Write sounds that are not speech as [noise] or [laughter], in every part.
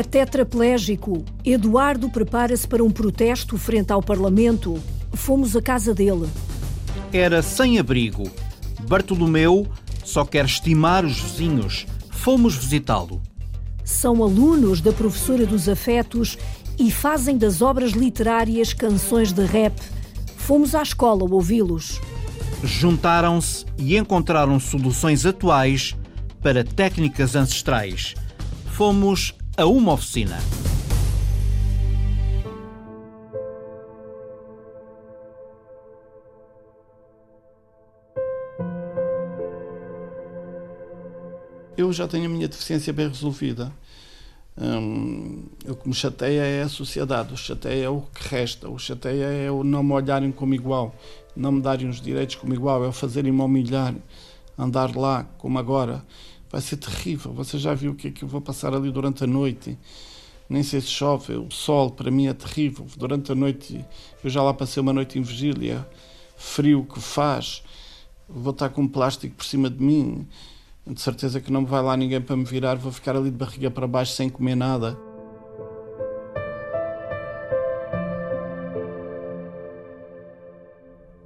É tetraplégico. Eduardo prepara-se para um protesto frente ao Parlamento. Fomos à casa dele. Era sem abrigo. Bartolomeu só quer estimar os vizinhos. Fomos visitá-lo. São alunos da professora dos afetos e fazem das obras literárias canções de rap. Fomos à escola ouvi-los. Juntaram-se e encontraram soluções atuais para técnicas ancestrais. Fomos a uma oficina. Eu já tenho a minha deficiência bem resolvida. Hum, o que me chateia é a sociedade, o chateia é o que resta, o chateia é o não me olharem como igual, não me darem os direitos como igual, é o fazerem-me humilhar, andar lá como agora. Vai ser terrível. Você já viu o que é que eu vou passar ali durante a noite? Nem sei se chove, o sol para mim é terrível. Durante a noite, eu já lá passei uma noite em vigília, frio que faz, vou estar com um plástico por cima de mim de certeza que não vai lá ninguém para me virar, vou ficar ali de barriga para baixo sem comer nada.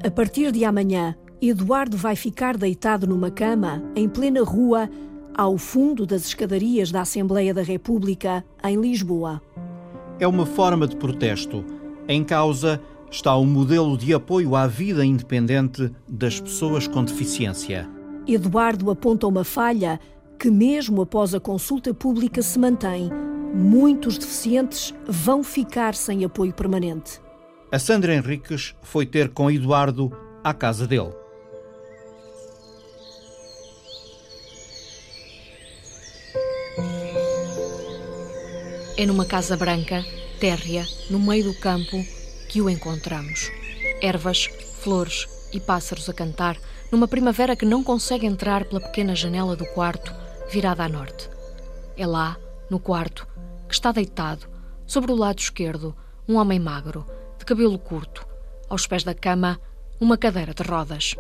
A partir de amanhã, Eduardo vai ficar deitado numa cama, em plena rua, ao fundo das escadarias da Assembleia da República, em Lisboa. É uma forma de protesto. Em causa está o modelo de apoio à vida independente das pessoas com deficiência. Eduardo aponta uma falha que, mesmo após a consulta pública, se mantém. Muitos deficientes vão ficar sem apoio permanente. A Sandra Henriques foi ter com Eduardo à casa dele. É numa casa branca, térrea, no meio do campo, que o encontramos. Ervas, flores e pássaros a cantar numa primavera que não consegue entrar pela pequena janela do quarto, virada a norte. É lá, no quarto, que está deitado, sobre o lado esquerdo, um homem magro, de cabelo curto. Aos pés da cama, uma cadeira de rodas.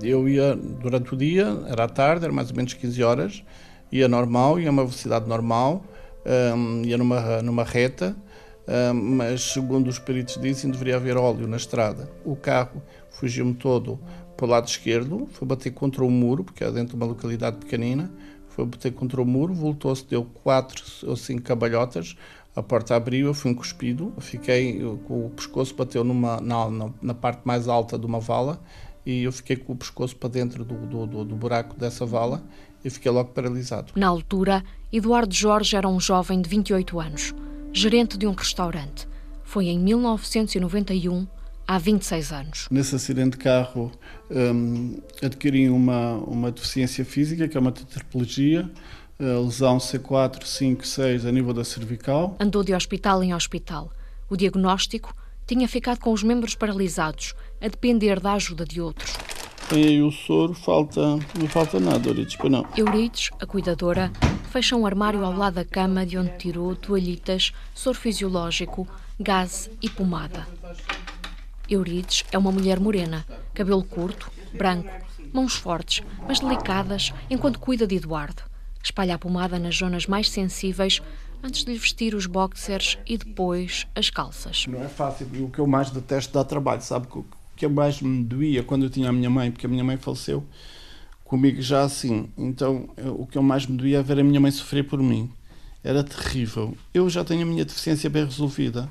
Eu ia durante o dia, era à tarde, era mais ou menos 15 horas, ia normal, ia a uma velocidade normal, um, ia numa, numa reta, mas segundo os peritos dizem, deveria haver óleo na estrada. O carro fugiu-me todo para o lado esquerdo, foi bater contra o muro, porque é dentro de uma localidade pequenina, foi bater contra o muro, voltou-se, deu quatro ou cinco cabalhotas, a porta abriu, eu fui um cuspido, fiquei com o pescoço, bateu numa, na, na, parte mais alta de uma vala e eu fiquei com o pescoço para dentro do, do, do, do buraco dessa vala e fiquei logo paralisado. Na altura, Eduardo Jorge era um jovem de 28 anos gerente de um restaurante. Foi em 1991, há 26 anos. Nesse acidente de carro, um, adquiri uma, uma deficiência física, que é uma tetraplegia, lesão C4, 5, 6 a nível da cervical. Andou de hospital em hospital. O diagnóstico tinha ficado com os membros paralisados, a depender da ajuda de outros. Tem aí o soro, falta, não falta nada, Eurides, para não. Eurides, a cuidadora, fecha um armário ao lado da cama de onde tirou toalhitas, soro fisiológico, gás e pomada. Eurides é uma mulher morena, cabelo curto, branco, mãos fortes, mas delicadas, enquanto cuida de Eduardo. Espalha a pomada nas zonas mais sensíveis antes de lhe vestir os boxers e depois as calças. Não é fácil. O que eu mais detesto dar trabalho, sabe? Que mais me doía quando eu tinha a minha mãe, porque a minha mãe faleceu comigo já assim. Então, o que eu mais me doía é ver a minha mãe sofrer por mim. Era terrível. Eu já tenho a minha deficiência bem resolvida.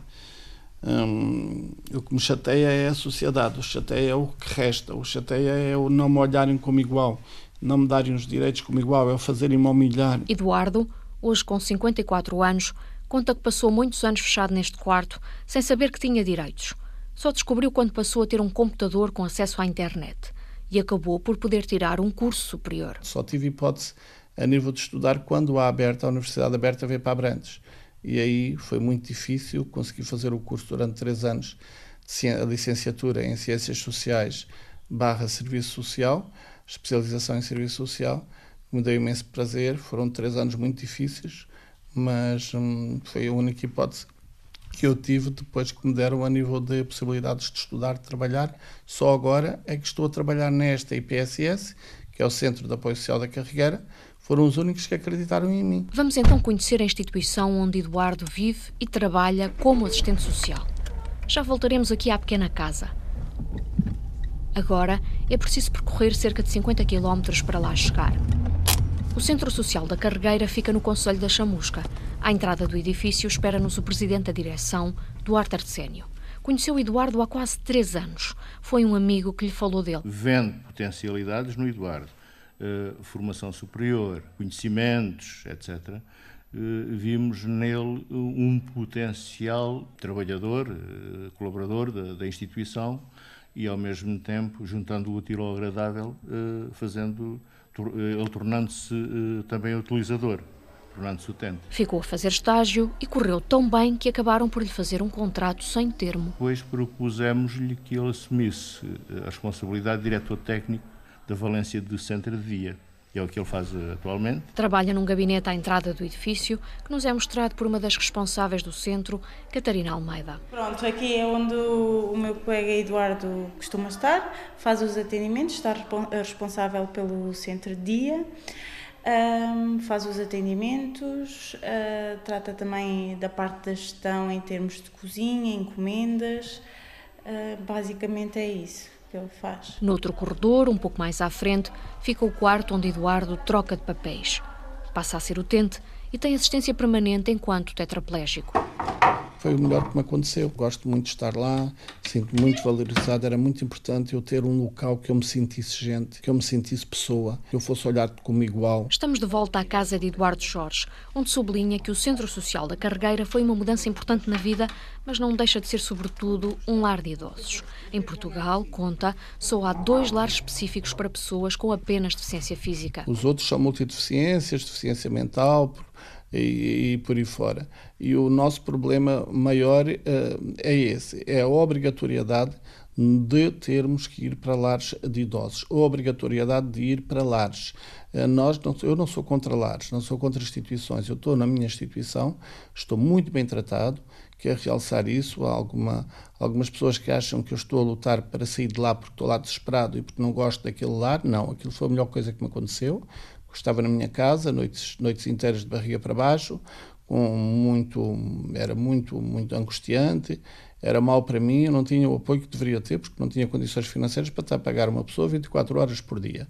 Hum, o que me chateia é a sociedade, o chateia é o que resta, o chateia é o não me olharem como igual, não me darem os direitos como igual, é o fazerem-me humilhar. Eduardo, hoje com 54 anos, conta que passou muitos anos fechado neste quarto, sem saber que tinha direitos. Só descobriu quando passou a ter um computador com acesso à internet e acabou por poder tirar um curso superior. Só tive hipótese a nível de estudar quando a aberta, a Universidade Aberta veio para Abrantes. E aí foi muito difícil, consegui fazer o curso durante três anos, a licenciatura em Ciências Sociais barra Serviço Social, especialização em Serviço Social, me deu imenso prazer, foram três anos muito difíceis, mas hum, foi a única hipótese que eu tive depois que me deram a nível de possibilidades de estudar, de trabalhar. Só agora é que estou a trabalhar nesta IPSS, que é o Centro de Apoio Social da Carregueira, foram os únicos que acreditaram em mim. Vamos então conhecer a instituição onde Eduardo vive e trabalha como assistente social. Já voltaremos aqui à pequena casa. Agora é preciso percorrer cerca de 50 km para lá chegar. O Centro Social da Carregueira fica no Conselho da Chamusca. À entrada do edifício espera-nos o presidente da direção, Duarte Arsénio. Conheceu Eduardo há quase três anos. Foi um amigo que lhe falou dele. Vendo potencialidades no Eduardo. Uh, formação superior, conhecimentos, etc. Uh, eh, vimos nele um potencial trabalhador, uh, colaborador da, da, instituição e, ao mesmo tempo, juntando o útil ao agradável, fazendo ele tornando-se uh, também utilizador, tornando-se utente. Ficou a fazer estágio e correu tão bem que acabaram por lhe fazer um contrato sem termo. Depois propusemos-lhe que ele assumisse eh, a responsabilidade de diretor técnico da Valência do Centro de Dia é o que ele faz atualmente. Trabalha num gabinete à entrada do edifício, que nos é mostrado por uma das responsáveis do centro, Catarina Almeida. Pronto, aqui é onde o meu colega Eduardo costuma estar, faz os atendimentos, está responsável pelo centro de dia. Um, faz os atendimentos, uh, trata também da parte da gestão em termos de cozinha, encomendas, uh, basicamente é isso que ele faz. Noutro corredor, um pouco mais à frente, fica o quarto onde Eduardo troca de papéis. Passa a ser utente e tem assistência permanente enquanto tetraplégico. Foi o melhor que me aconteceu. Gosto muito de estar lá, sinto-me muito valorizado. Era muito importante eu ter um local que eu me sentisse gente, que eu me sentisse pessoa, que eu fosse olhado como igual. Estamos de volta à casa de Eduardo Jorge, onde sublinha que o Centro Social da Carregueira foi uma mudança importante na vida, mas não deixa de ser, sobretudo, um lar de idosos. Em Portugal, conta, só há dois lares específicos para pessoas com apenas deficiência física. Os outros são multideficiências, deficiência mental, e, e, por aí fora. E o nosso problema maior uh, é esse: é a obrigatoriedade de termos que ir para lares de idosos, a obrigatoriedade de ir para lares. Uh, nós não, eu não sou contra lares, não sou contra instituições, eu estou na minha instituição, estou muito bem tratado, quero realçar isso. Há alguma, algumas pessoas que acham que eu estou a lutar para sair de lá porque estou lá desesperado e porque não gosto daquele lar. Não, aquilo foi a melhor coisa que me aconteceu estava na minha casa, noites, noites inteiras de barriga para baixo, com muito, era muito, muito angustiante, era mal para mim, eu não tinha o apoio que deveria ter, porque não tinha condições financeiras para estar a pagar uma pessoa 24 horas por dia.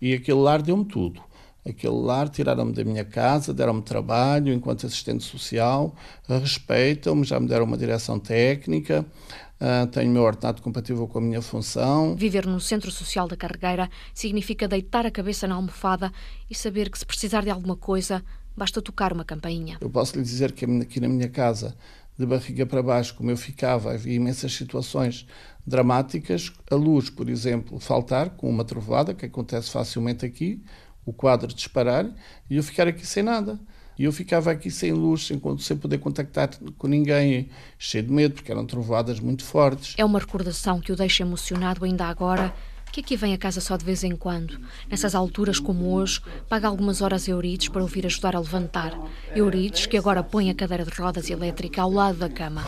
E aquele lar deu-me tudo. Aquele lar tiraram-me da minha casa, deram-me trabalho enquanto assistente social, respeitam-me, já me deram uma direção técnica, Uh, tenho o meu ordenado compatível com a minha função. Viver no Centro Social da Carregueira significa deitar a cabeça na almofada e saber que se precisar de alguma coisa, basta tocar uma campainha. Eu posso lhe dizer que aqui na minha casa, de barriga para baixo, como eu ficava, havia imensas situações dramáticas. A luz, por exemplo, faltar com uma trovoada, que acontece facilmente aqui, o quadro disparar, e eu ficar aqui sem nada. E eu ficava aqui sem luz, sem, sem poder contactar com ninguém, cheio de medo, porque eram trovoadas muito fortes. É uma recordação que o deixa emocionado ainda agora que aqui vem a casa só de vez em quando. Nessas alturas como hoje, paga algumas horas a Eurides para ouvir ajudar a levantar. Eurides que agora põe a cadeira de rodas elétrica ao lado da cama.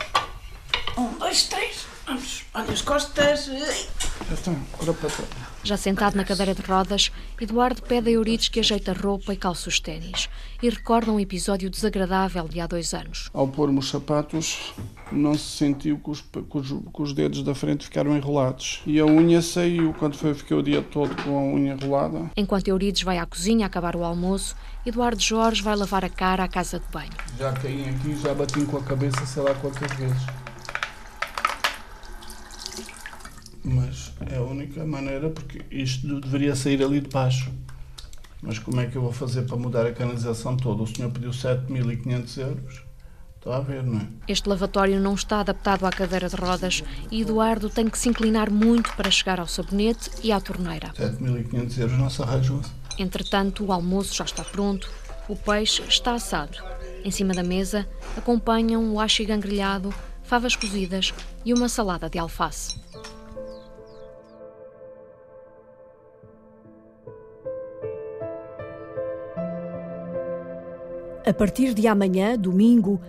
Vamos, olha as costas. Já estão, agora para já sentado na cadeira de rodas, Eduardo pede a Eurides que ajeite a roupa e calce os ténis e recorda um episódio desagradável de há dois anos. Ao pôr-me os sapatos, não se sentiu que os, que, os, que os, dedos da frente ficaram enrolados. E a unha saiu quando foi, fiquei o dia todo com a unha enrolada. Enquanto Eurides vai à cozinha acabar o almoço, Eduardo Jorge vai lavar a cara à casa de banho. Já caí aqui, já bati com a cabeça sei lá quantas vezes. Mas é a única maneira porque isto deveria sair ali de baixo. Mas como é que eu vou fazer para mudar a canalização toda? O senhor pediu 7.500 euros. Está a ver, não é? Este lavatório não está adaptado à cadeira de rodas e Eduardo tem que se inclinar muito para chegar ao sabonete e à torneira. 7.500 euros não se arranjam. Entretanto, o almoço já está pronto, o peixe está assado. Em cima da mesa acompanham o achigan grelhado, favas cozidas e uma salada de alface. A partir de amanhã, domingo,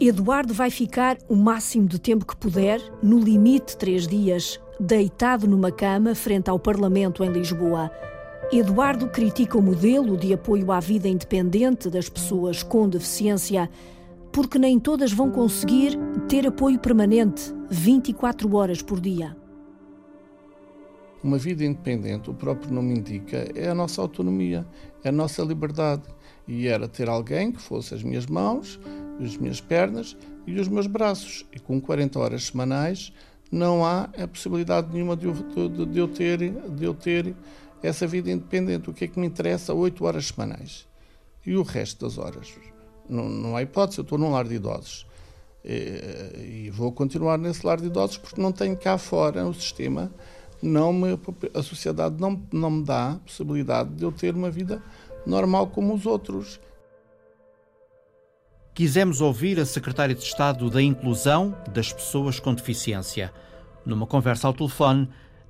Eduardo vai ficar o máximo de tempo que puder, no limite três dias, deitado numa cama frente ao Parlamento em Lisboa. Eduardo critica o modelo de apoio à vida independente das pessoas com deficiência, porque nem todas vão conseguir ter apoio permanente 24 horas por dia. Uma vida independente, o próprio nome indica, é a nossa autonomia, é a nossa liberdade. E era ter alguém que fosse as minhas mãos, as minhas pernas e os meus braços. E com 40 horas semanais não há a possibilidade nenhuma de eu, de, de eu, ter, de eu ter essa vida independente. O que é que me interessa? 8 horas semanais. E o resto das horas? Não, não há hipótese, eu estou num lar de idosos. E, e vou continuar nesse lar de idosos porque não tenho cá fora o sistema não me, a sociedade não, não me dá possibilidade de eu ter uma vida normal como os outros. Quisemos ouvir a Secretária de Estado da Inclusão das Pessoas com Deficiência. Numa conversa ao telefone,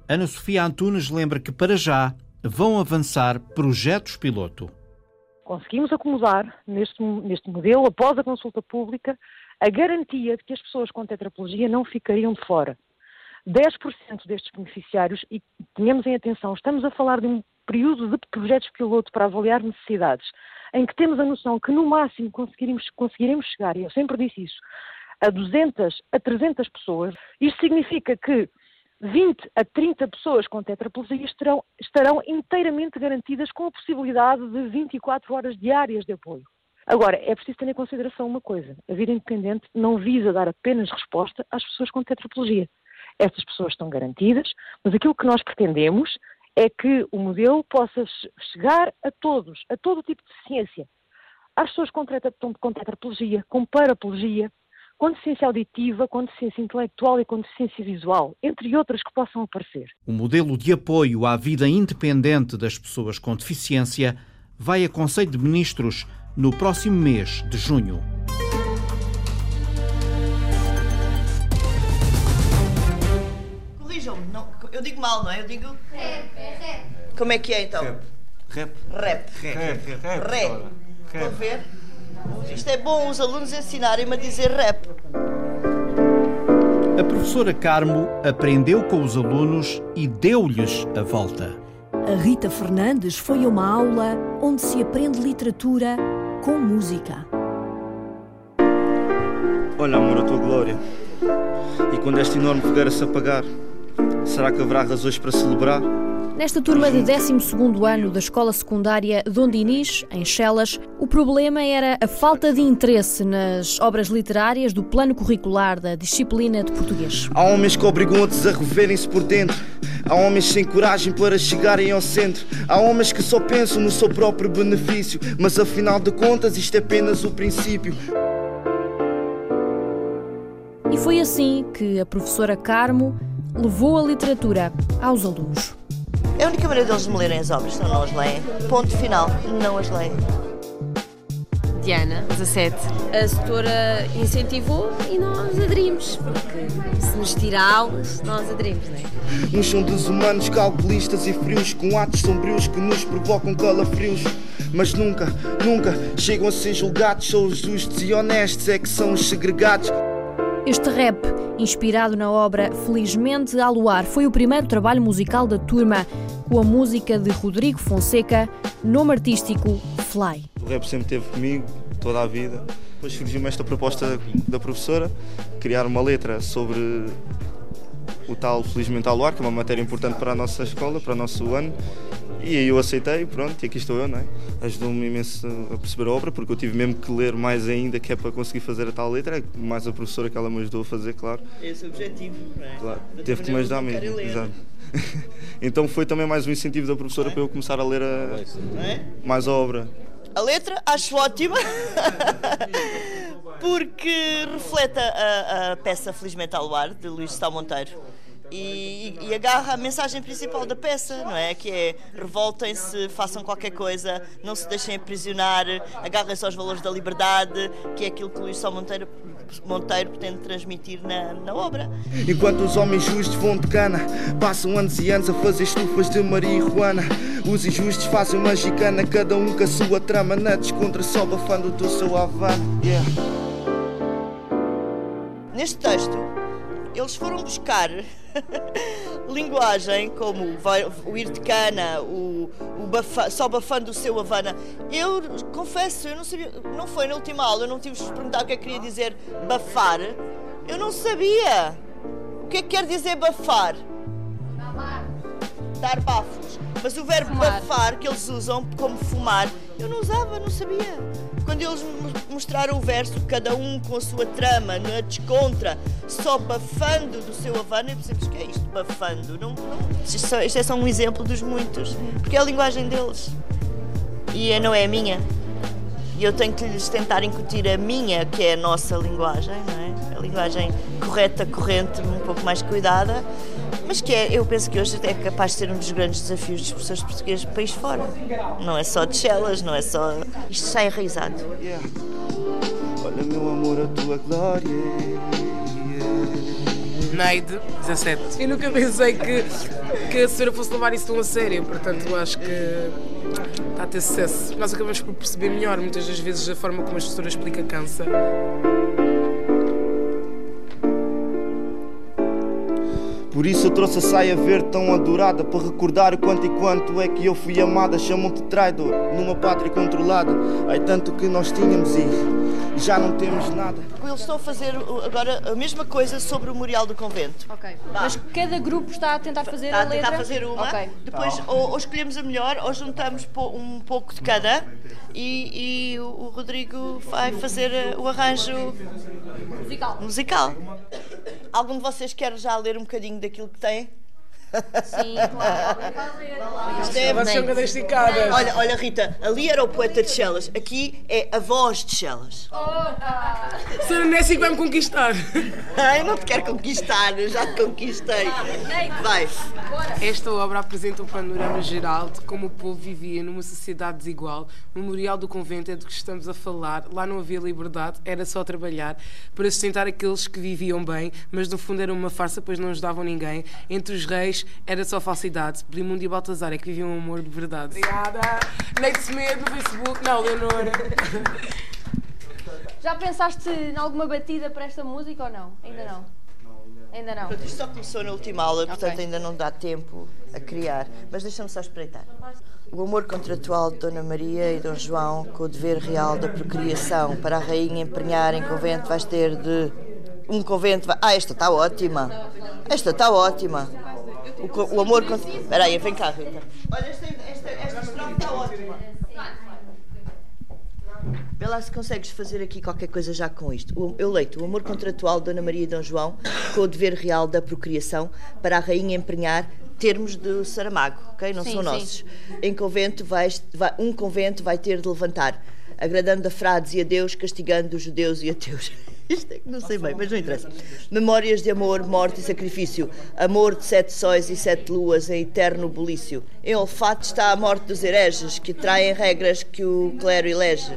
Ana Sofia Antunes lembra que, para já, vão avançar projetos piloto. Conseguimos acomodar neste, neste modelo, após a consulta pública, a garantia de que as pessoas com tetraplegia não ficariam de fora. 10% destes beneficiários, e tenhamos em atenção, estamos a falar de um período de projetos piloto para avaliar necessidades, em que temos a noção que no máximo conseguiremos, conseguiremos chegar, e eu sempre disse isso, a 200 a 300 pessoas. Isto significa que 20 a 30 pessoas com tetraplegia estarão, estarão inteiramente garantidas com a possibilidade de 24 horas diárias de apoio. Agora, é preciso ter em consideração uma coisa: a vida independente não visa dar apenas resposta às pessoas com tetraplegia essas pessoas estão garantidas, mas aquilo que nós pretendemos é que o modelo possa chegar a todos, a todo tipo de deficiência. Às pessoas com, com tetraplegia, com paraplegia, com deficiência auditiva, com deficiência intelectual e com deficiência visual, entre outras que possam aparecer. O modelo de apoio à vida independente das pessoas com deficiência vai a Conselho de Ministros no próximo mês de junho. Eu digo mal, não é? Eu digo. Rap, rap. Como é que é então? Rap. Rap. Rap. Rap. Rap. Estão a ver? Isto é bom os alunos ensinarem-me a dizer rap. A professora Carmo aprendeu com os alunos e deu-lhes a volta. A Rita Fernandes foi a uma aula onde se aprende literatura com música. Olha, amor, a tua glória. E quando esta enorme fogueira se apagar, Será que haverá razões para celebrar? Nesta turma de 12 ano da escola secundária Dom Dinis, em Chelas, o problema era a falta de interesse nas obras literárias do plano curricular da disciplina de português. Há homens que obrigam outros a reverem-se por dentro. Há homens sem coragem para chegarem ao centro. Há homens que só pensam no seu próprio benefício. Mas afinal de contas, isto é apenas o princípio. E foi assim que a professora Carmo levou a literatura aos alunos. É a única maneira deles me lerem as obras, senão não as leem. Ponto final, não as leem. Diana, 17. A setora incentivou e nós aderimos, porque se nos tira aulas, nós aderimos, não é? Uns são desumanos, calculistas e frios, com atos sombrios que nos provocam calafrios. Mas nunca, nunca chegam a ser julgados, só os justos e honestos é que são os segregados. Este rap, inspirado na obra Felizmente a Luar, foi o primeiro trabalho musical da turma, com a música de Rodrigo Fonseca, nome artístico Fly. O rap sempre esteve comigo, toda a vida. Depois surgiu-me esta proposta da professora, criar uma letra sobre o tal Felizmente ao Luar, que é uma matéria importante para a nossa escola, para o nosso ano, e aí eu aceitei, pronto, e aqui estou eu, não é? Ajudou-me imenso a perceber a obra, porque eu tive mesmo que ler mais ainda, que é para conseguir fazer a tal letra, mais a professora que ela me ajudou a fazer, claro. Esse é o objetivo, não é? Claro, teve que me ajudar mesmo, exato. [laughs] então foi também mais um incentivo da professora é? para eu começar a ler a, é? mais a obra. A letra acho ótima, [laughs] porque reflete a, a peça Felizmente ao Luar, de Luís Sá Monteiro e, e, agarra a mensagem principal da peça, não é? Que é revoltem-se, façam qualquer coisa, não se deixem aprisionar, agarrem-se aos valores da liberdade, que é aquilo que Luís Sá Monteiro, Monteiro pretende transmitir na, na obra. Enquanto os homens justos vão de cana, passam anos e anos a fazer estufas de marihuana. Os injustos fazem uma gicana, cada um com a sua trama, na descontração, abafando do seu avante. Yeah. Neste texto, eles foram buscar [laughs] linguagem como o ir de cana, o, o bafa, só bafando o seu Havana. Eu confesso, eu não sabia, não foi na última aula, eu não tive que perguntar o que é que queria dizer bafar. Eu não sabia. O que é que quer dizer bafar? Dar bafos. Mas o verbo fumar. bafar que eles usam como fumar, eu não usava, não sabia. Quando eles mostraram o verso, cada um com a sua trama, na descontra, só bafando do seu Havana, eu pensei, o que é isto, bafando? Não, não, isto, é só um exemplo dos muitos, porque é a linguagem deles. E é, não é a minha. E eu tenho que lhes tentar incutir a minha, que é a nossa linguagem, não é? A linguagem correta, corrente, um pouco mais cuidada, mas que é, eu penso que hoje é capaz de ser um dos grandes desafios dos professores portugueses do país fora. Não é só de chelas, não é só. Isto está enraizado. Yeah. Olha, meu amor, a tua glória. Neide, 17. Eu nunca pensei que, que a senhora fosse levar isso tão a sério, portanto, eu acho que está a ter sucesso. Nós acabamos por perceber melhor, muitas das vezes, a forma como a professora explica cansa. Por isso eu trouxe a saia verde tão adorada Para recordar o quanto e quanto é que eu fui amada Chamam-te traidor numa pátria controlada Ai tanto que nós tínhamos e já não temos nada Eles estão a fazer agora a mesma coisa sobre o Memorial do Convento Ok, mas cada grupo está a tentar fazer está a letra? Está a tentar fazer uma okay. Depois ou, ou, escolhemos a melhor ou juntamos um pouco de cada e, e o Rodrigo vai fazer o arranjo musical. musical. Algum de vocês quer já ler um bocadinho daquilo que tem? Sim, claro. Isto é esticadas. Olha, olha, Rita, ali era o poeta de Chelas, aqui é a voz de Chelas. Oh, Sra. Nessie vai me conquistar. Ai, não te quero conquistar, já te conquistei. Vai. Esta obra apresenta um panorama geral de como o povo vivia numa sociedade desigual. O memorial do convento é do que estamos a falar. Lá não havia liberdade, era só trabalhar para sustentar aqueles que viviam bem, mas no fundo era uma farsa, pois não ajudavam ninguém. Entre os reis era só falsidade. Blimundo e Baltazar é que viviam um amor de verdade. Obrigada. Neide Semedo no Facebook. Não, Leonor. Já pensaste em alguma batida para esta música ou não? Ainda não? Ainda não. isto só começou na última aula, portanto okay. ainda não dá tempo a criar. Mas deixa-me só espreitar. O amor contratual de Dona Maria e Dom João com o dever real da procriação para a rainha empenhar em convento vais ter de um convento. Ah, esta está ótima. Esta está ótima. O, o amor. Espera aí, vem cá, Rita. Olha, esta, esta, esta estrofe está ótima. Vê lá se consegues fazer aqui qualquer coisa já com isto. Eu leito o amor contratual de Dona Maria e Dom João com o dever real da procriação para a rainha empenhar termos do Saramago, ok? Não sim, são nossos. Em convento vais, vai, um convento vai ter de levantar, agradando a frades e a Deus, castigando os judeus e ateus. [laughs] [laughs] Isto é que não sei bem, mas não interessa. Memórias de amor, morte e sacrifício. Amor de sete sóis e sete luas em eterno bulício. Em olfato está a morte dos hereges, que traem regras que o clero elege.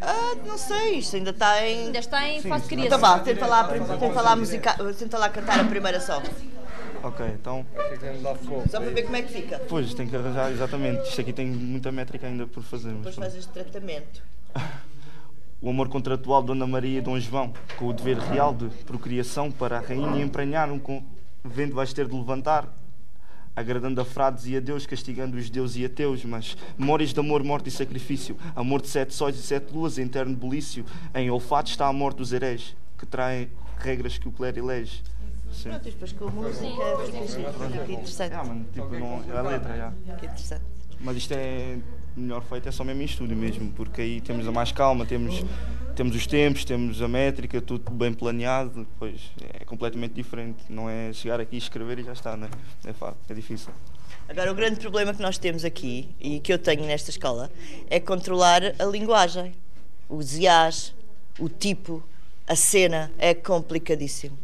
Ah, não sei, isto ainda está em. Ainda está em fase de criação. Então vá, tenta lá, tenta, lá musica... tenta lá cantar a primeira só. Ok, então. Só para ver como é que fica. Pois, tem que arranjar, exatamente. Isto aqui tem muita métrica ainda por fazer. Depois faz este tratamento. [laughs] o amor contratual de Dona Maria e Dom João, com o dever real de procriação para a rainha emprenhar um convento vais ter de levantar, agradando a frades e a Deus, castigando os deuses e ateus, mas memórias de amor, morte e sacrifício, amor de sete sóis e sete luas, em eterno bulício, em olfato está a morte dos hereges, que traem regras que o clero elege. Sim. Pronto, depois com a música fica interessante. Ah, mas, tipo, não, é a letra, já. Que interessante. Mas isto é melhor feito, é só mesmo em estúdio mesmo, porque aí temos a mais calma, temos, temos os tempos, temos a métrica, tudo bem planeado, pois é completamente diferente. Não é chegar aqui, escrever e já está, né? é fácil, é difícil. Agora, o grande problema que nós temos aqui, e que eu tenho nesta escola, é controlar a linguagem. Os iás, o tipo, a cena, é complicadíssimo.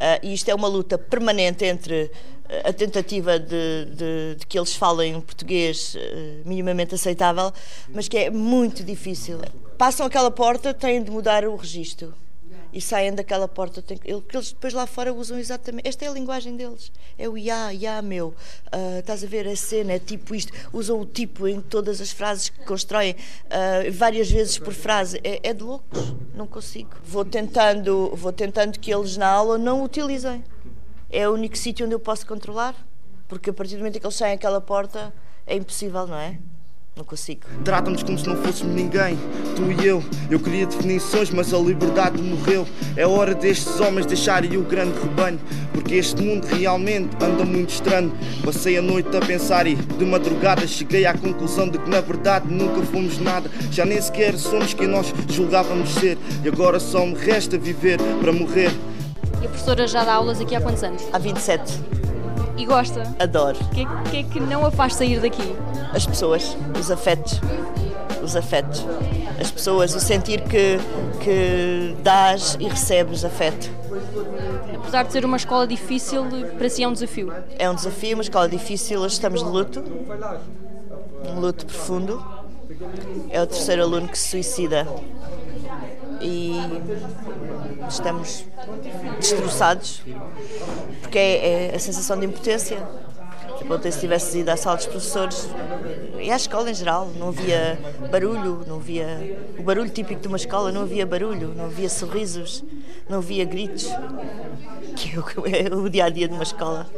Uh, e isto é uma luta permanente entre a tentativa de, de, de que eles falem português uh, minimamente aceitável, mas que é muito difícil. Passam aquela porta, têm de mudar o registro. e saem daquela porta. Tem, eles depois lá fora usam exatamente. Esta é a linguagem deles. É o ya, ya, meu. Uh, estás a ver a cena, é tipo isto. Usam o tipo em todas as frases que constroem, uh, várias vezes por frase. É, é de loucos. Não consigo. Vou tentando, vou tentando que eles na aula não utilizem. É o único sítio onde eu posso controlar. Porque a partir do momento em que eles saem aquela porta, é impossível, não é? Não consigo. Trata-nos como se não fôssemos ninguém, tu e eu. Eu queria definições, mas a liberdade morreu. É hora destes homens deixarem o grande rebanho, porque este mundo realmente anda muito estranho. Passei a noite a pensar e de madrugada cheguei à conclusão de que na verdade nunca fomos nada. Já nem sequer somos quem nós julgávamos ser. E agora só me resta viver para morrer. E a professora já dá aulas aqui há quantos anos? Há 27. E gosta? Adoro. O que, é, que é que não a faz sair daqui? As pessoas, os afetos. Os afetos. As pessoas, o sentir que, que dás e recebes afeto. Apesar de ser uma escola difícil, para si é um desafio? É um desafio, uma escola difícil. Hoje estamos de luto. Um luto profundo. É o terceiro aluno que se suicida. E estamos destroçados porque é, é a sensação de impotência. Ontem, se tivesse ido à sala dos professores e à escola em geral, não havia barulho, não havia o barulho típico de uma escola, não havia barulho, não havia sorrisos, não havia gritos, que é o dia a dia de uma escola.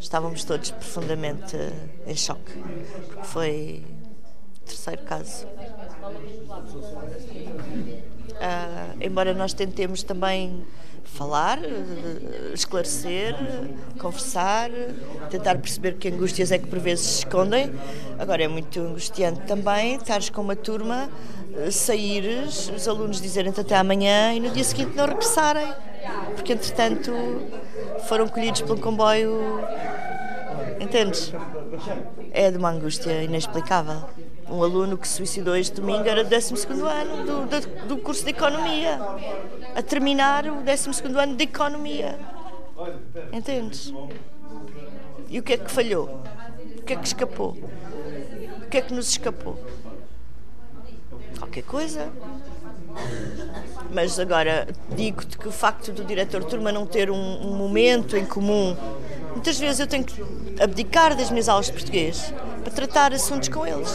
Estávamos todos profundamente em choque, porque foi o terceiro caso. Uh, embora nós tentemos também falar, eh, esclarecer, conversar, tentar perceber que angústias é que por vezes se escondem. Agora é muito angustiante também estares com uma turma, eh, saíres, os alunos dizerem-te até amanhã e no dia seguinte não regressarem, porque entretanto foram colhidos pelo comboio. Entendes? É de uma angústia inexplicável um aluno que se suicidou este domingo era do 12 ano do, do, do, curso de Economia, a terminar o 12 ano de Economia. Entendes? E o que é que falhou? O que é que escapou? O que é que nos escapou? Qualquer coisa. Mas agora digo-te que o facto do diretor de turma não ter um, um momento em comum, muitas vezes eu tenho que abdicar das minhas aulas de português para tratar assuntos com eles.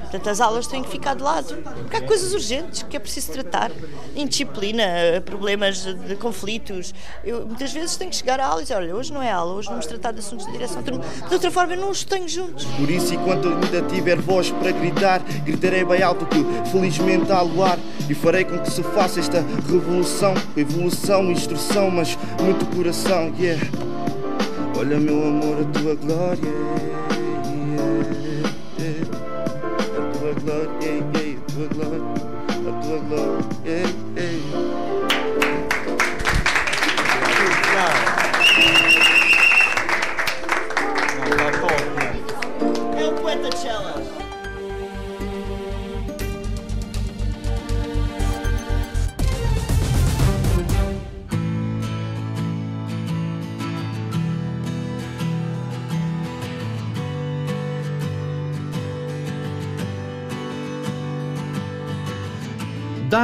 Portanto, as aulas têm que ficar de lado, porque há coisas urgentes que é preciso tratar. Indisciplina, problemas de conflitos. Eu muitas vezes tenho que chegar à aula e dizer: olha, hoje não é aula, hoje vamos tratar de assuntos de direção. De outra forma, eu não os tenho juntos. Por isso, enquanto ainda tiver voz para gritar, gritarei bem alto que felizmente há luar e farei com que se faça esta revolução, evolução, instrução, mas muito coração, yeah. Olha, meu amor, a tua glória.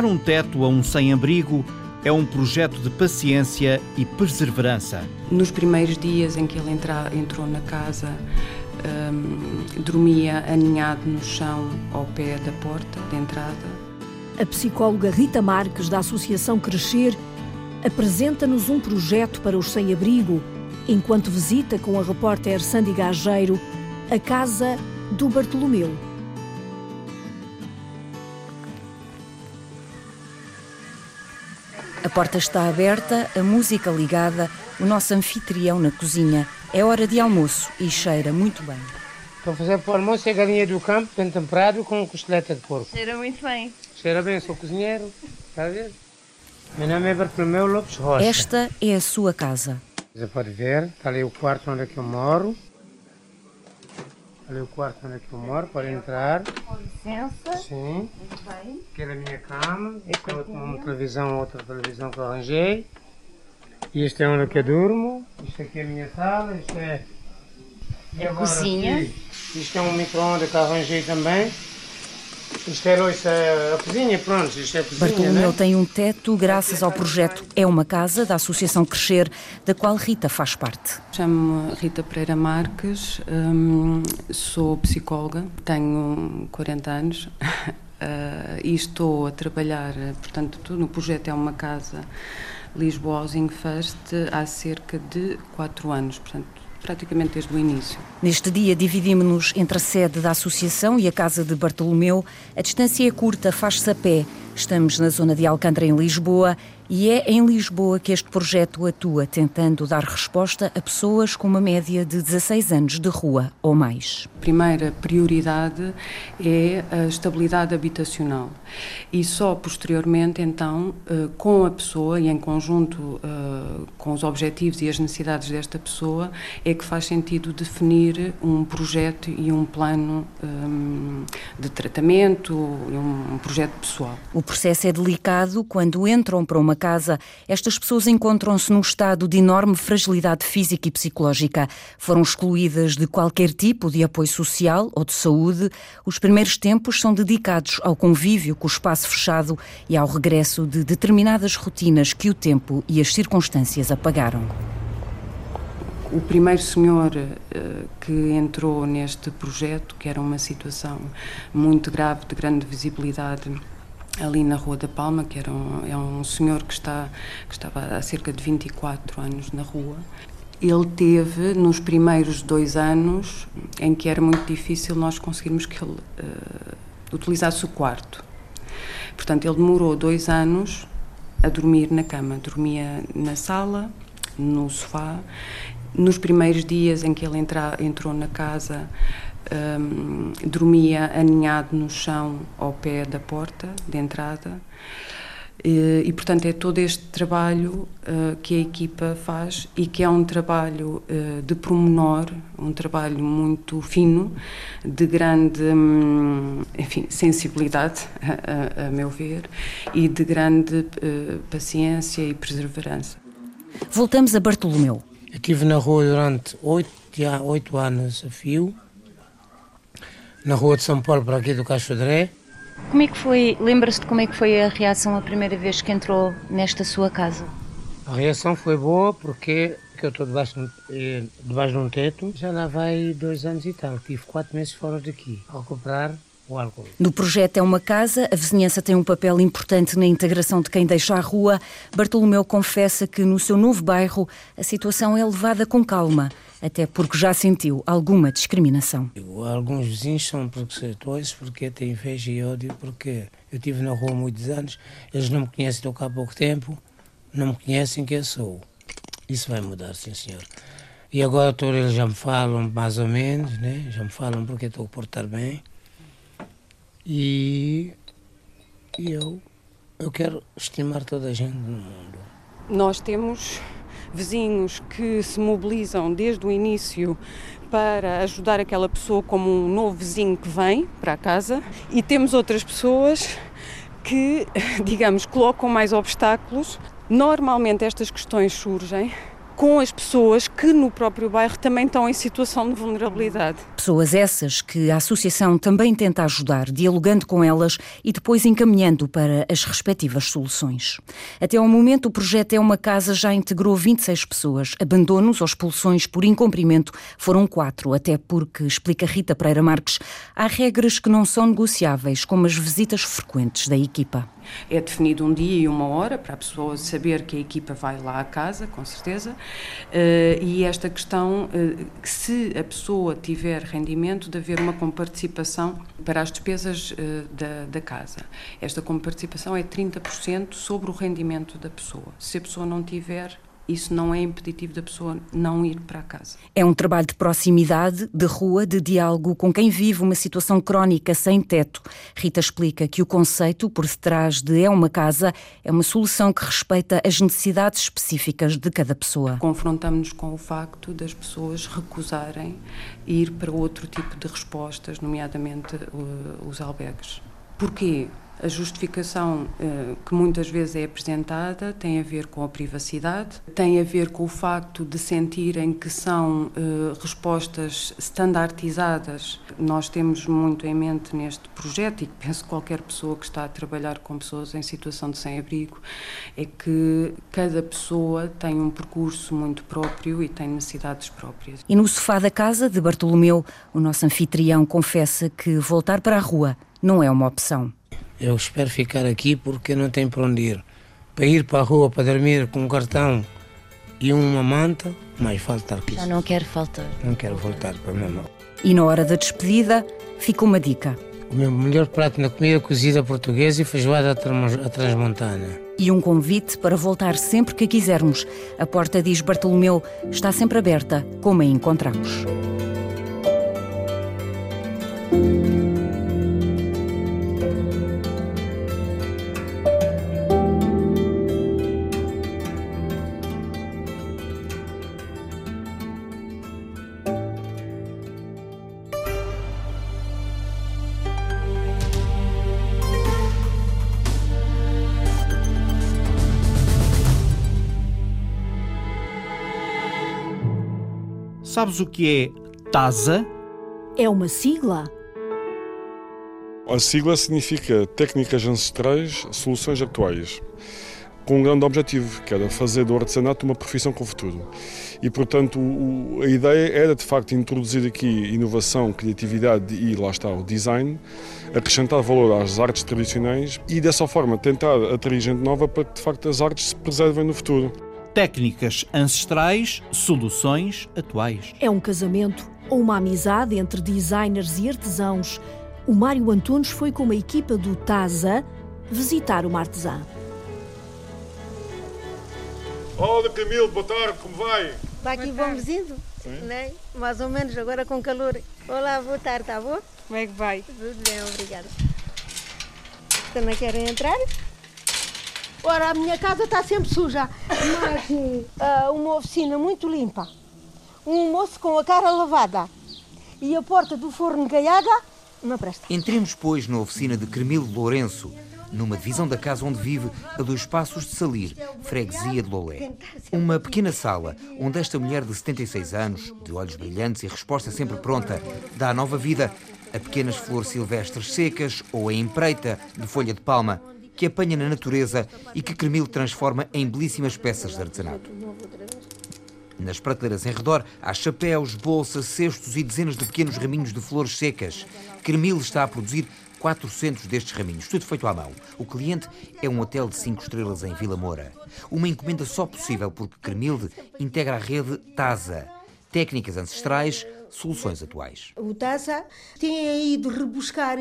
Dar um teto a um sem-abrigo é um projeto de paciência e perseverança. Nos primeiros dias em que ele entra, entrou na casa, hum, dormia aninhado no chão ao pé da porta de entrada. A psicóloga Rita Marques, da Associação Crescer, apresenta-nos um projeto para os sem-abrigo, enquanto visita com a repórter Sandy Gageiro a casa do Bartolomeu. A porta está aberta, a música ligada, o nosso anfitrião na cozinha. É hora de almoço e cheira muito bem. Estou a fazer para o almoço é galinha do campo, bem temperado, com costeleta de porco. Cheira muito bem. Cheira bem, sou cozinheiro, está a ver? Meu nome é Bartolomeu Lopes Rocha. Esta é a sua casa. Você pode ver, está ali o quarto onde é que eu moro. Ali o quarto onde é que eu moro, pode entrar. Com licença. Sim. Muito bem. Aquela é a minha cama. Esta é uma televisão, outra televisão que eu arranjei. E este é onde é que eu durmo. Isto aqui é a minha sala. Isto é. E a cozinha. Aqui, isto é um micro-ondas que eu arranjei também. Isto é, isto é a cozinha, pronto, isto é a cozinha, Bartolomeu né? tem um teto graças ao projeto É uma Casa, da Associação Crescer, da qual Rita faz parte. Chamo-me Rita Pereira Marques, hum, sou psicóloga, tenho 40 anos uh, [laughs] e estou a trabalhar, portanto, no projeto É uma Casa Lisboa Housing First há cerca de 4 anos, portanto, praticamente desde o início. Neste dia dividimos-nos entre a sede da Associação e a Casa de Bartolomeu. A distância é curta, faz-se a pé. Estamos na zona de Alcântara, em Lisboa, e é em Lisboa que este projeto atua, tentando dar resposta a pessoas com uma média de 16 anos de rua ou mais. A primeira prioridade é a estabilidade habitacional e só posteriormente, então, eh, com a pessoa e em conjunto eh, com os objetivos e as necessidades desta pessoa, é que faz sentido definir um projeto e um plano ehm, de tratamento, um projeto pessoal. O processo é delicado quando entram para uma casa. Estas pessoas encontram-se num estado de enorme fragilidade física e psicológica. Foram excluídas de qualquer tipo de apoio social ou de saúde. Os primeiros tempos são dedicados ao convívio com o espaço fechado e ao regresso de determinadas rotinas que o tempo e as circunstâncias apagaram. O primeiro senhor uh, que entrou neste projeto, que era uma situação muito grave, de grande visibilidade, ali na Rua da Palma, que era um, é um senhor que, está, que estava há cerca de 24 anos na rua. Ele teve, nos primeiros dois anos, em que era muito difícil nós conseguirmos que ele uh, utilizasse o quarto. Portanto, ele demorou dois anos a dormir na cama. Dormia na sala, no sofá. Nos primeiros dias em que ele entra, entrou na casa, um, dormia aninhado no chão ao pé da porta de entrada. E, e, portanto, é todo este trabalho uh, que a equipa faz e que é um trabalho uh, de promenor, um trabalho muito fino, de grande um, enfim, sensibilidade, [laughs] a, a, a, meu ver, e de grande uh, paciência e perseverança. Voltamos a Bartolomeu. Eu estive na rua durante oito, oito anos a fio, na rua de São Paulo, para aqui do Cacho Dré. Como é que foi, lembra-se de como é que foi a reação a primeira vez que entrou nesta sua casa? A reação foi boa porque, porque eu estou debaixo, debaixo de um teto, já lá vai dois anos e tal, tive quatro meses fora daqui, a recuperar o álcool. No projeto É uma Casa, a vizinhança tem um papel importante na integração de quem deixa a rua. Bartolomeu confessa que no seu novo bairro a situação é levada com calma até porque já sentiu alguma discriminação. Alguns vizinhos são preconceituosos porque têm inveja e ódio, porque eu estive na rua há muitos anos, eles não me conhecem, estou cá há pouco tempo, não me conhecem quem eu sou. Isso vai mudar, sim senhor. E agora todos eles já me falam mais ou menos, né? já me falam porque estou a portar bem. E, e eu, eu quero estimar toda a gente no mundo. Nós temos vizinhos que se mobilizam desde o início para ajudar aquela pessoa como um novo vizinho que vem para a casa e temos outras pessoas que, [laughs] digamos, colocam mais obstáculos. Normalmente estas questões surgem com as pessoas que no próprio bairro também estão em situação de vulnerabilidade. Pessoas essas que a Associação também tenta ajudar, dialogando com elas e depois encaminhando para as respectivas soluções. Até ao momento, o projeto É uma Casa já integrou 26 pessoas. Abandonos ou expulsões por incumprimento foram quatro, até porque, explica Rita Pereira Marques, há regras que não são negociáveis, como as visitas frequentes da equipa. É definido um dia e uma hora para a pessoa saber que a equipa vai lá à casa, com certeza. Uh, e esta questão, uh, se a pessoa tiver rendimento, de haver uma comparticipação para as despesas uh, da, da casa. Esta comparticipação é 30% sobre o rendimento da pessoa. Se a pessoa não tiver, isso não é impeditivo da pessoa não ir para casa. É um trabalho de proximidade, de rua, de diálogo com quem vive uma situação crónica sem teto. Rita explica que o conceito por detrás de É uma Casa é uma solução que respeita as necessidades específicas de cada pessoa. Confrontamos-nos com o facto das pessoas recusarem ir para outro tipo de respostas, nomeadamente uh, os albergues. Porquê? A justificação uh, que muitas vezes é apresentada tem a ver com a privacidade, tem a ver com o facto de sentirem que são uh, respostas standardizadas. Nós temos muito em mente neste projeto, e penso que qualquer pessoa que está a trabalhar com pessoas em situação de sem-abrigo, é que cada pessoa tem um percurso muito próprio e tem necessidades próprias. E no sofá da casa de Bartolomeu, o nosso anfitrião confessa que voltar para a rua não é uma opção. Eu espero ficar aqui porque não tenho para onde ir. Para ir para a rua para dormir com um cartão e uma manta, mais faltar aqui. Já não quero faltar. Não quero voltar para a mesma. E na hora da despedida, fica uma dica. O meu melhor prato na comida cozida portuguesa e feijoada à transmontana. E um convite para voltar sempre que quisermos. A porta, diz Bartolomeu, está sempre aberta, como a encontramos. Sabes o que é TASA? É uma sigla? A sigla significa Técnicas Ancestrais, Soluções Atuais, com um grande objetivo, que era fazer do artesanato uma profissão com futuro. E, portanto, o, a ideia era, de facto, introduzir aqui inovação, criatividade e, lá está, o design, acrescentar valor às artes tradicionais e, dessa forma, tentar atrair gente nova para que, de facto, as artes se preservem no futuro. Técnicas ancestrais, soluções atuais. É um casamento ou uma amizade entre designers e artesãos. O Mário Antunes foi com uma equipa do TASA visitar uma artesã. Olá Camilo, boa tarde, como vai? Está aqui bom vizinho, né? mais ou menos agora com calor. Olá, boa tarde, está bom? Como é que vai? Tudo bem, obrigada. Também querem entrar? Ora, a minha casa está sempre suja, mas uh, uma oficina muito limpa, um moço com a cara lavada e a porta do forno gaiada não presta. Entremos, pois, na oficina de Cremilo Lourenço, numa divisão da casa onde vive a dois passos de Salir, freguesia de Lolé. Uma pequena sala onde esta mulher de 76 anos, de olhos brilhantes e resposta sempre pronta, dá nova vida a pequenas flores silvestres secas ou a empreita de folha de palma que apanha na natureza e que Cremil transforma em belíssimas peças de artesanato. Nas prateleiras em redor há chapéus, bolsas, cestos e dezenas de pequenos raminhos de flores secas. Cremil está a produzir 400 destes raminhos, tudo feito à mão. O cliente é um hotel de 5 estrelas em Vila Moura. Uma encomenda só possível porque Cremilde integra a rede TASA. Técnicas ancestrais, soluções atuais. O TASA tem ido rebuscar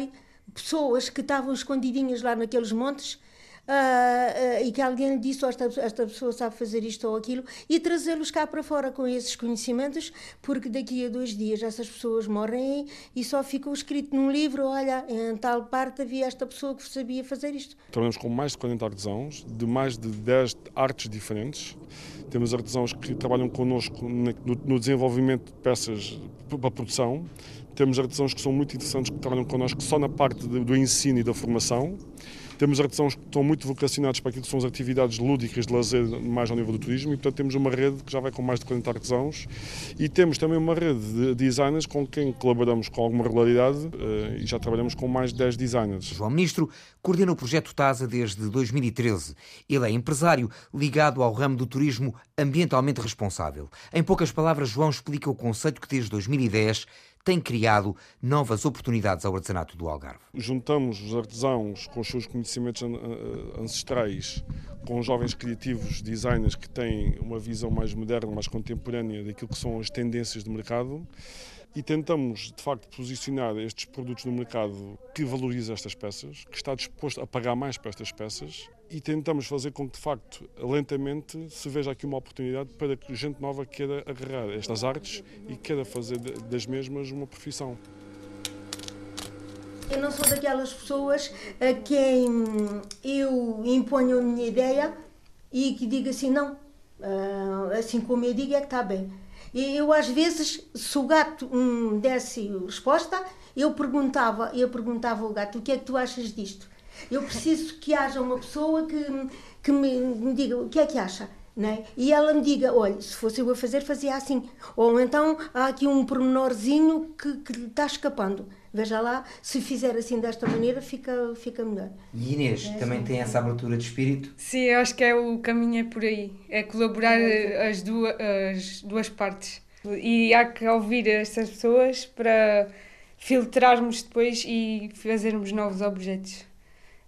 pessoas que estavam escondidinhas lá naqueles montes uh, uh, e que alguém lhe disse, oh, esta, esta pessoa sabe fazer isto ou aquilo, e trazê-los cá para fora com esses conhecimentos, porque daqui a dois dias essas pessoas morrem e só ficou escrito num livro, olha, em tal parte havia esta pessoa que sabia fazer isto. Trabalhamos com mais de 40 artesãos, de mais de 10 artes diferentes. Temos artesãos que trabalham connosco no desenvolvimento de peças para produção, temos artesãos que são muito interessantes, que trabalham connosco só na parte do ensino e da formação. Temos artesãos que estão muito vocacionados para aquilo que são as atividades lúdicas de lazer, mais ao nível do turismo, e portanto temos uma rede que já vai com mais de 40 artesãos. E temos também uma rede de designers com quem colaboramos com alguma regularidade eh, e já trabalhamos com mais de 10 designers. João Ministro coordena o projeto TASA desde 2013. Ele é empresário ligado ao ramo do turismo ambientalmente responsável. Em poucas palavras, João explica o conceito que desde 2010 tem criado novas oportunidades ao artesanato do Algarve. Juntamos os artesãos com os seus conhecimentos ancestrais, com jovens criativos, designers que têm uma visão mais moderna, mais contemporânea daquilo que são as tendências do mercado e tentamos, de facto, posicionar estes produtos no mercado que valoriza estas peças, que está disposto a pagar mais para estas peças e tentamos fazer com que, de facto, lentamente se veja aqui uma oportunidade para que gente nova queira agarrar estas artes e queira fazer das mesmas uma profissão. Eu não sou daquelas pessoas a quem eu imponho a minha ideia e que diga assim, não, ah, assim como eu digo é que está bem. Eu, às vezes, se o gato hum, desse resposta, eu perguntava, eu perguntava ao gato: o que é que tu achas disto? Eu preciso que haja uma pessoa que, que me, me diga o que é que acha. É? E ela me diga, olha, se fosse eu a fazer, fazia assim. Ou então há aqui um pormenorzinho que, que lhe está escapando. Veja lá, se fizer assim desta maneira, fica, fica melhor. E Inês, é, também tem essa abertura de espírito? Sim, eu acho que é o caminho é por aí. É colaborar as duas, as duas partes. E há que ouvir estas pessoas para filtrarmos depois e fazermos novos objetos.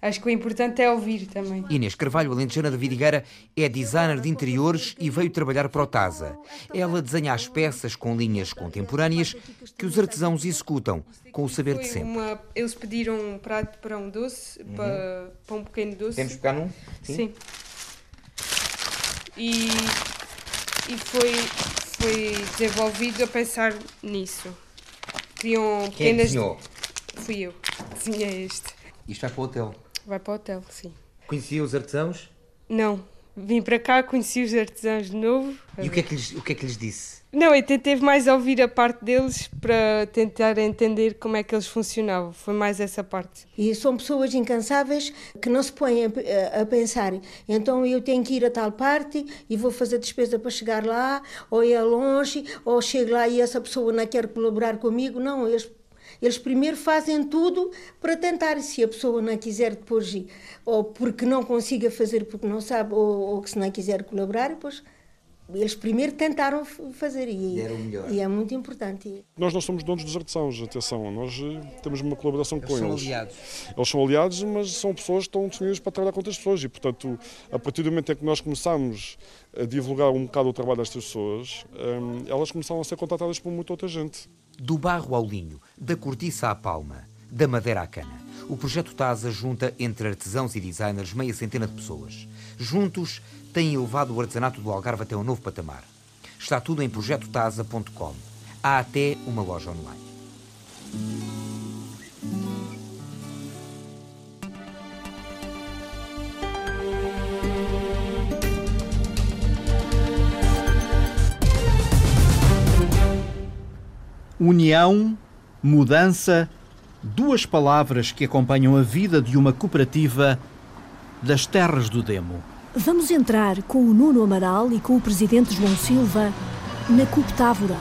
Acho que o importante é ouvir também. Inês Carvalho Alentejana da Vidigueira é designer de interiores e veio trabalhar para o TASA. Ela desenha as peças com linhas contemporâneas que os artesãos executam com o saber de sempre. Uma, eles pediram um prato para um doce, uhum. para, para, um pequeno doce. Temos que pegar num? Sim. Sim. E, e foi, foi desenvolvido a pensar nisso. Criam Quem pequenas. Quem Fui eu. Desenhei este. Isto vai para o hotel. Vai para o hotel, sim. Conhecia os artesãos? Não. Vim para cá, conheci os artesãos de novo. E o que, é que lhes, o que é que lhes disse? Não, eu tentei mais ouvir a parte deles para tentar entender como é que eles funcionavam. Foi mais essa parte. E são pessoas incansáveis que não se põem a, a pensar. Então eu tenho que ir a tal parte e vou fazer despesa para chegar lá, ou é longe, ou chego lá e essa pessoa não quer colaborar comigo. Não, eles eles primeiro fazem tudo para tentar, se a pessoa não quiser depois, ou porque não consiga fazer porque não sabe, ou, ou que se não quiser colaborar, depois eles primeiro tentaram fazer e, e, é muito importante. Nós não somos donos dos artesãos, atenção, nós eh, temos uma colaboração eles com são eles. Aliados. Eles são aliados, mas são pessoas que estão disponíveis para trabalhar com outras pessoas e, portanto, a partir do momento em que nós começamos a divulgar um bocado o trabalho destas pessoas, ehm, elas começaram a ser contratadas por muita outra gente. Do barro ao linho, da cortiça à palma, da madeira à cana. O projeto TASA junta entre artesãos e designers meia centena de pessoas. Juntos, têm elevado o artesanato do Algarve até um novo patamar. Está tudo em projetotasa.com. Há até uma loja online. União, mudança, duas palavras que acompanham a vida de uma cooperativa das terras do Demo. Vamos entrar com o Nuno Amaral e com o presidente João Silva na CUP Távora.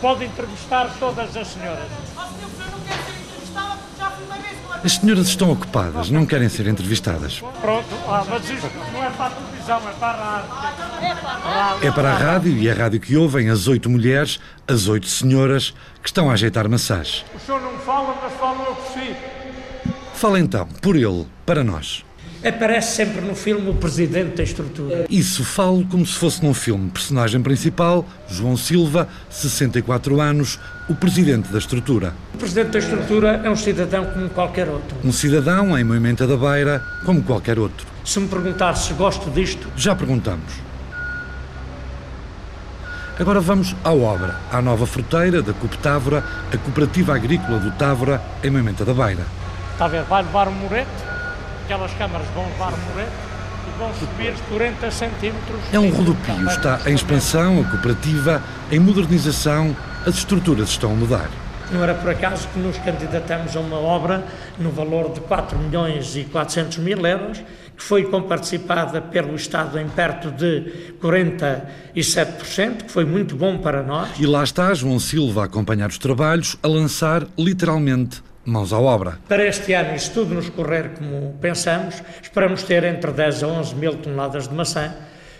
Pode entrevistar todas as senhoras. As senhoras estão ocupadas, não querem ser entrevistadas. Pronto, ah, mas isto não é para a televisão, é para a rádio. É para a rádio e a rádio que ouvem as oito mulheres, as oito senhoras que estão a ajeitar maçãs. O senhor não fala, mas fala eu por si. Fala então, por ele, para nós. Aparece sempre no filme o presidente da estrutura. Isso falo como se fosse num filme. Personagem principal, João Silva, 64 anos, o presidente da estrutura. O presidente da estrutura é um cidadão como qualquer outro. Um cidadão em Moimenta da Beira, como qualquer outro. Se me perguntar se gosto disto. Já perguntamos. Agora vamos à obra, à nova fruteira da CUP Távora, a Cooperativa Agrícola do Távora, em Moimenta da Beira. Está a ver? Vai levar um morete aquelas câmaras vão levar morete e vão subir 40 centímetros. É um rodopio, está em expansão, a cooperativa, em modernização, as estruturas estão a mudar. Não era por acaso que nos candidatamos a uma obra no valor de 4 milhões e 400 mil euros, que foi comparticipada pelo Estado em perto de 47%, que foi muito bom para nós. E lá está João Silva a acompanhar os trabalhos, a lançar literalmente mãos à obra. Para este ano, e se tudo nos correr como pensamos, esperamos ter entre 10 a 11 mil toneladas de maçã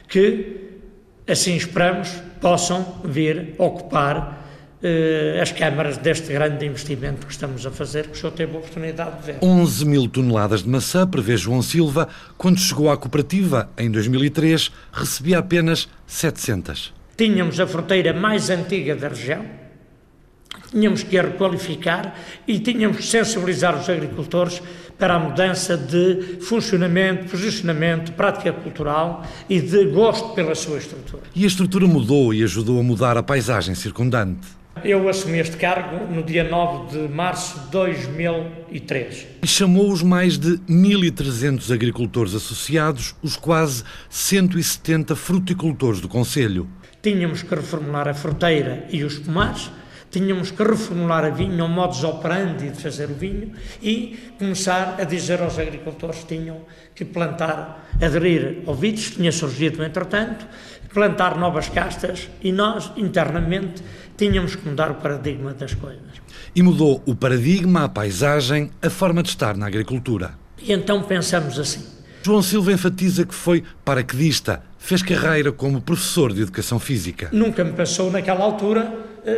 que, assim esperamos, possam vir ocupar eh, as câmaras deste grande investimento que estamos a fazer, que o senhor teve a oportunidade de ver. 11 mil toneladas de maçã, prevê João Silva, quando chegou à cooperativa em 2003, recebia apenas 700. Tínhamos a fruteira mais antiga da região, tínhamos que a requalificar e tínhamos que sensibilizar os agricultores para a mudança de funcionamento, posicionamento, prática cultural e de gosto pela sua estrutura. E a estrutura mudou e ajudou a mudar a paisagem circundante. Eu assumi este cargo no dia 9 de março de 2003. E chamou os mais de 1.300 agricultores associados, os quase 170 fruticultores do Conselho. Tínhamos que reformular a fruteira e os pomares, tínhamos que reformular a vinho, o modus operandi de fazer o vinho e começar a dizer aos agricultores que tinham que plantar, aderir ao vídeos, tinha surgido entretanto, plantar novas castas e nós, internamente, tínhamos que mudar o paradigma das coisas. E mudou o paradigma, a paisagem, a forma de estar na agricultura. E então pensamos assim. João Silva enfatiza que foi paraquedista, fez carreira como professor de educação física. Nunca me passou naquela altura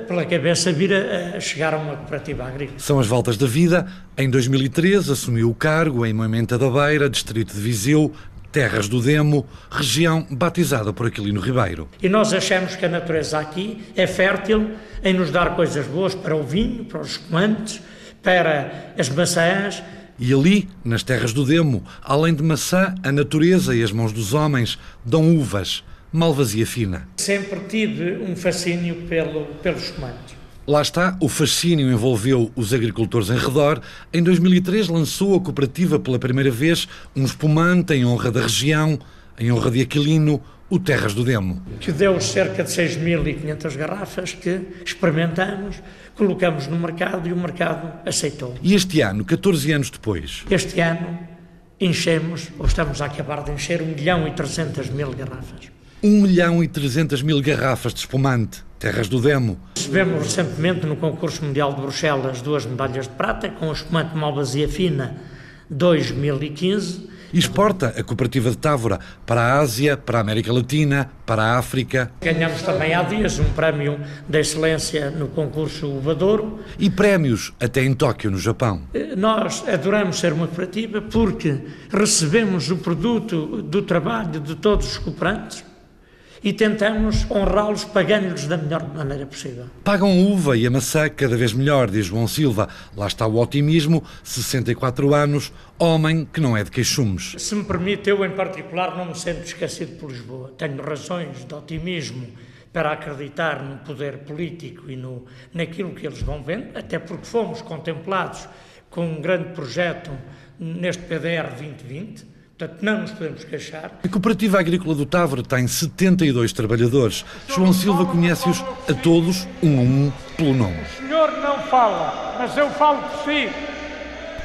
pela cabeça vir a, chegar a uma cooperativa agrícola. São as voltas da vida. Em 2013 assumiu o cargo em Moimenta da Beira, distrito de Viseu, Terras do Demo, região batizada por Aquilino Ribeiro. E nós achamos que a natureza aqui é fértil em nos dar coisas boas para o vinho, para os espumantes, para as maçãs. E ali, nas terras do Demo, além de maçã, a natureza e as mãos dos homens dão uvas, malvasia fina. Sempre tive um fascínio pelo, pelos espumantes. Lá está, o fascínio envolveu os agricultores em redor. Em 2003 lançou a cooperativa pela primeira vez um espumante em honra da região, em honra de Aquilino, o Terras do Demo. Que deu cerca de 6.500 garrafas que experimentamos, colocamos no mercado e o mercado aceitou. E este ano, 14 anos depois? Este ano enchemos, ou estamos a acabar de encher, 1 milhão e 300 mil garrafas. 1 milhão e 300 mil garrafas de espumante, Terras do Demo. Recebemos recentemente no concurso mundial de Bruxelas duas medalhas de prata com o espumante Malvasia Fina 2015. E exporta a cooperativa de Távora para a Ásia, para a América Latina, para a África. Ganhamos também há dias um prémio da excelência no concurso Uvadouro. E prémios até em Tóquio, no Japão. Nós adoramos ser uma cooperativa porque recebemos o produto do trabalho de todos os cooperantes e tentamos honrá-los pagando-lhes da melhor maneira possível. Pagam uva e a maçã cada vez melhor, diz João Silva. Lá está o otimismo, 64 anos, homem que não é de queixumes. Se me permite, eu em particular não me sinto esquecido por Lisboa. Tenho razões de otimismo para acreditar no poder político e no, naquilo que eles vão vendo, até porque fomos contemplados com um grande projeto neste PDR 2020 Portanto, não nos podemos queixar. A Cooperativa Agrícola do Tavre tem 72 trabalhadores. João Silva conhece-os a todos, um a um, pelo nome. O senhor não fala, mas eu falo por si.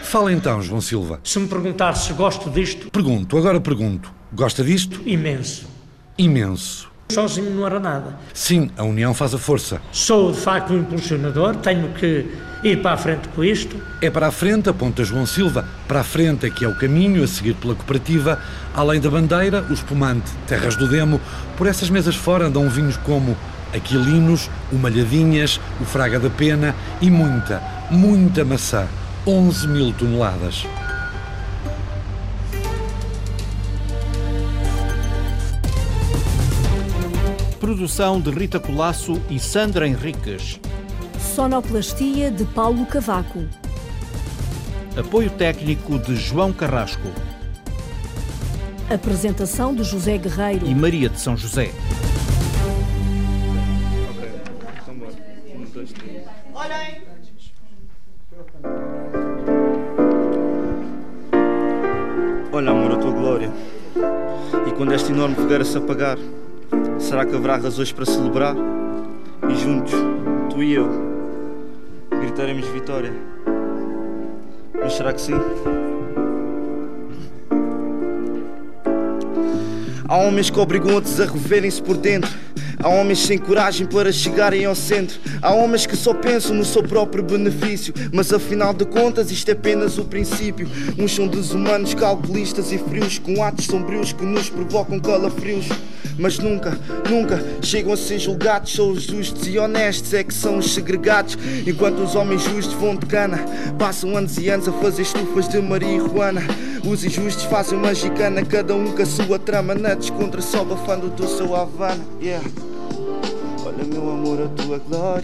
Fala então, João Silva. Se me perguntar se gosto disto... Pergunto, agora pergunto. Gosta disto? Imenso. Imenso. Sozinho não era nada. Sim, a união faz a força. Sou, de facto, um impulsionador, tenho que ir para a frente com isto. É para a frente, aponta João Silva. Para a frente é que é o caminho a seguir pela cooperativa. Além da bandeira, o espumante Terras do Demo. Por essas mesas fora andam vinhos como Aquilinos, o Malhadinhas, o Fraga da Pena e muita, muita maçã. 11 mil toneladas. Produção de Rita Colasso e Sandra Henriques. Sonoplastia de Paulo Cavaco. Apoio técnico de João Carrasco. Apresentação de José Guerreiro e Maria de São José. Olha, amor, a tua glória. E quando esta enorme fogueira se apagar, será que haverá razões para celebrar? E juntos, tu e eu, gritaremos vitória. Mas será que sim? Há homens que obrigam outros a reverem-se por dentro. Há homens sem coragem para chegarem ao centro. Há homens que só pensam no seu próprio benefício. Mas afinal de contas, isto é apenas o princípio. Uns são desumanos, calculistas e frios, com atos sombrios que nos provocam calafrios. Mas nunca, nunca chegam a ser julgados. Só os justos e honestos é que são os segregados. Enquanto os homens justos vão de cana, passam anos e anos a fazer estufas de marihuana. Os injustos fazem uma gicana, cada um com a sua trama. Na descontração, bafando do seu Havana. Yeah. Olha, meu amor, a tua glória.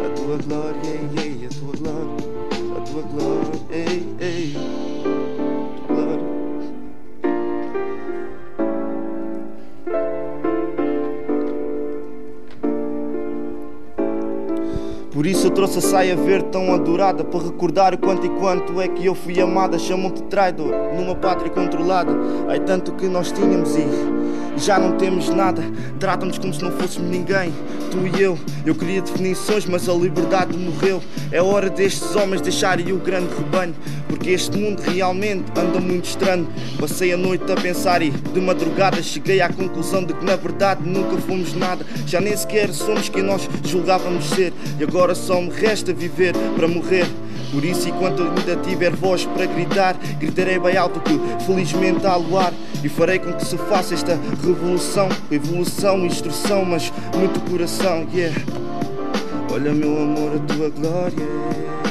A tua glória, a tua glória. A tua glória, ei, ei. Por isso eu trouxe a saia verde tão adorada Para recordar o quanto e quanto é que eu fui amada. Chamam-te traidor numa pátria controlada. Ai tanto que nós tínhamos e já não temos nada. Tratam-nos como se não fôssemos ninguém, tu e eu. Eu queria definições, mas a liberdade morreu. É hora destes homens deixarem o grande rebanho, porque este mundo realmente anda muito estranho. Passei a noite a pensar e de madrugada cheguei à conclusão de que na verdade nunca fomos nada. Já nem sequer somos quem nós julgávamos ser, e agora só me resta viver para morrer. Por isso, enquanto ainda tiver voz para gritar, gritarei bem alto que felizmente há luar e farei com que se faça esta revolução. Evolução, instrução, mas muito coração, yeah. Olha, meu amor, a tua glória.